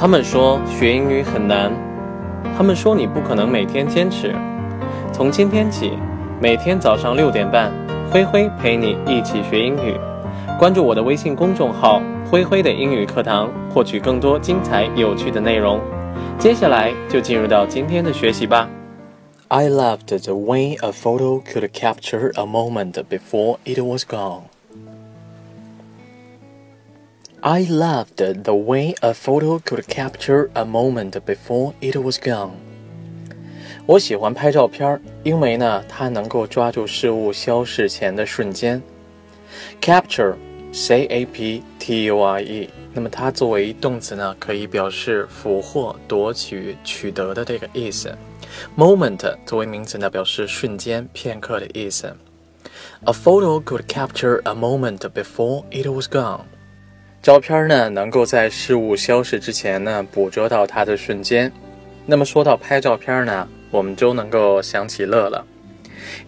他们说学英语很难，他们说你不可能每天坚持。从今天起，每天早上六点半，灰灰陪你一起学英语。关注我的微信公众号“灰灰的英语课堂”，获取更多精彩有趣的内容。接下来就进入到今天的学习吧。I loved the way a photo could capture a moment before it was gone. I loved the way a photo could capture a moment before it was gone. 我喜欢拍照片，因为呢，它能够抓住事物消逝前的瞬间。Capture，C A P T U R E，那么它作为动词呢，可以表示俘获、夺取、取得的这个意思。Moment 作为名词呢，表示瞬间、片刻的意思。A photo could capture a moment before it was gone. 照片呢，能够在事物消失之前呢，捕捉到它的瞬间。那么说到拍照片呢，我们就能够想起乐乐。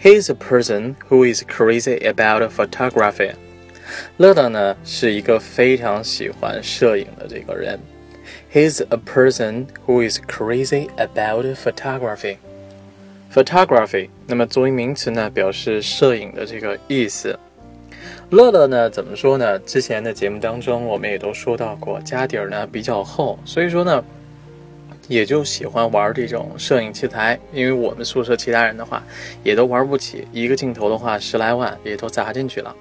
He is a person who is crazy about photography。乐乐呢是一个非常喜欢摄影的这个人。He is a person who is crazy about photography。Photography，那么作为名词呢，表示摄影的这个意思。乐乐呢，怎么说呢？之前的节目当中，我们也都说到过，家底儿呢比较厚，所以说呢，也就喜欢玩这种摄影器材。因为我们宿舍其他人的话，也都玩不起一个镜头的话，十来万也都砸进去了。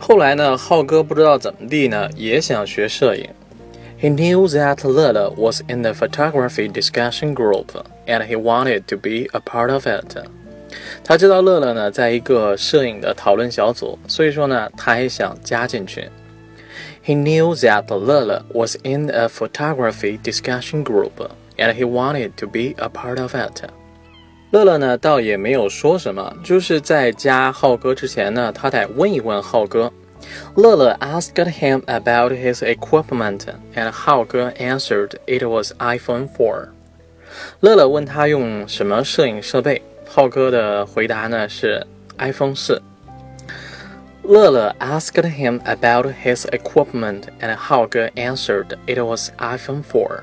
后来呢，浩哥不知道怎么地呢，也想学摄影。He knew that Lele was in the photography discussion group, and he wanted to be a part of it. 他知道乐乐呢在一个摄影的讨论小组，所以说呢，他也想加进去。He knew that Lele was in a photography discussion group, and he wanted to be a part of it. 乐乐呢倒也没有说什么，就是在加浩哥之前呢，他得问一问浩哥。乐乐 asked him about his equipment, and 浩哥 answered it was iPhone 4. 乐乐问他用什么摄影设备。 浩哥的回答呢是 iPhone 四。乐乐 asked him about his equipment, and 浩哥 answered it was iPhone 4.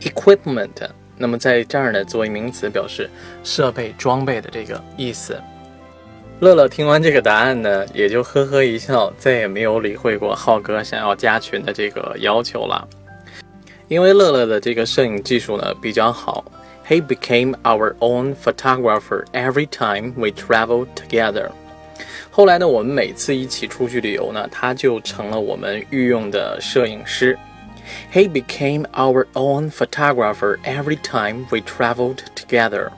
Equipment，那么在这儿呢，作为名词表示设备、装备的这个意思。乐乐听完这个答案呢，也就呵呵一笑，再也没有理会过浩哥想要加群的这个要求了。因为乐乐的这个摄影技术呢比较好。He became our own photographer every time we traveled together。后来呢，我们每次一起出去旅游呢，他就成了我们御用的摄影师。He became our own photographer every time we traveled together。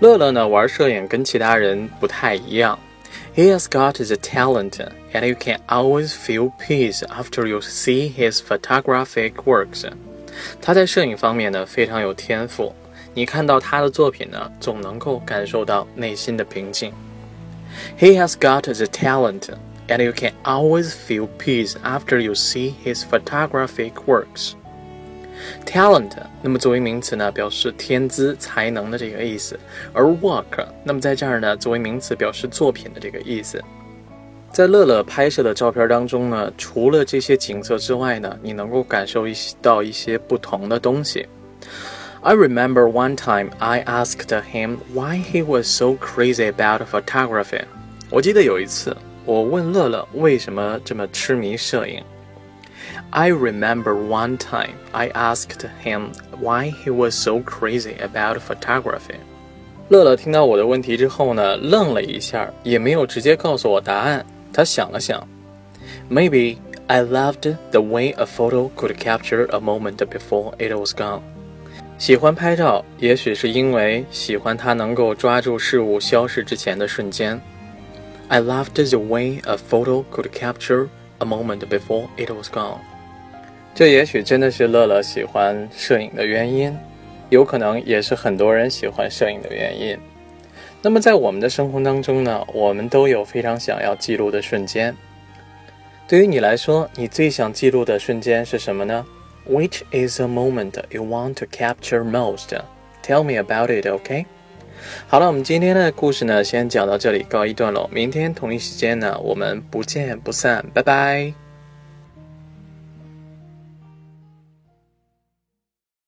乐乐呢，玩摄影跟其他人不太一样。He has got the talent, and you can always feel peace after you see his photographic works。他在摄影方面呢，非常有天赋。 你看到他的作品呢，总能够感受到内心的平静。He has got the talent, and you can always feel peace after you see his photographic works. Talent，那么作为名词呢，表示天资、才能的这个意思；而 work，那么在这儿呢，作为名词表示作品的这个意思。在乐乐拍摄的照片当中呢，除了这些景色之外呢，你能够感受一到一些不同的东西。I remember one time I asked him why he was so crazy about photography. 我记得有一次，我问乐乐为什么这么痴迷摄影。I remember one time I asked him why he was so crazy about photography. 乐乐听到我的问题之后呢，愣了一下，也没有直接告诉我答案。他想了想，Maybe I loved the way a photo could capture a moment before it was gone. 喜欢拍照，也许是因为喜欢它能够抓住事物消失之前的瞬间。I loved the way a photo could capture a moment before it was gone。这也许真的是乐乐喜欢摄影的原因，有可能也是很多人喜欢摄影的原因。那么在我们的生活当中呢，我们都有非常想要记录的瞬间。对于你来说，你最想记录的瞬间是什么呢？Which is a moment you want to capture most? Tell me about it, OK? 好了，我们今天的故事呢，先讲到这里，告一段落。明天同一时间呢，我们不见不散，拜拜。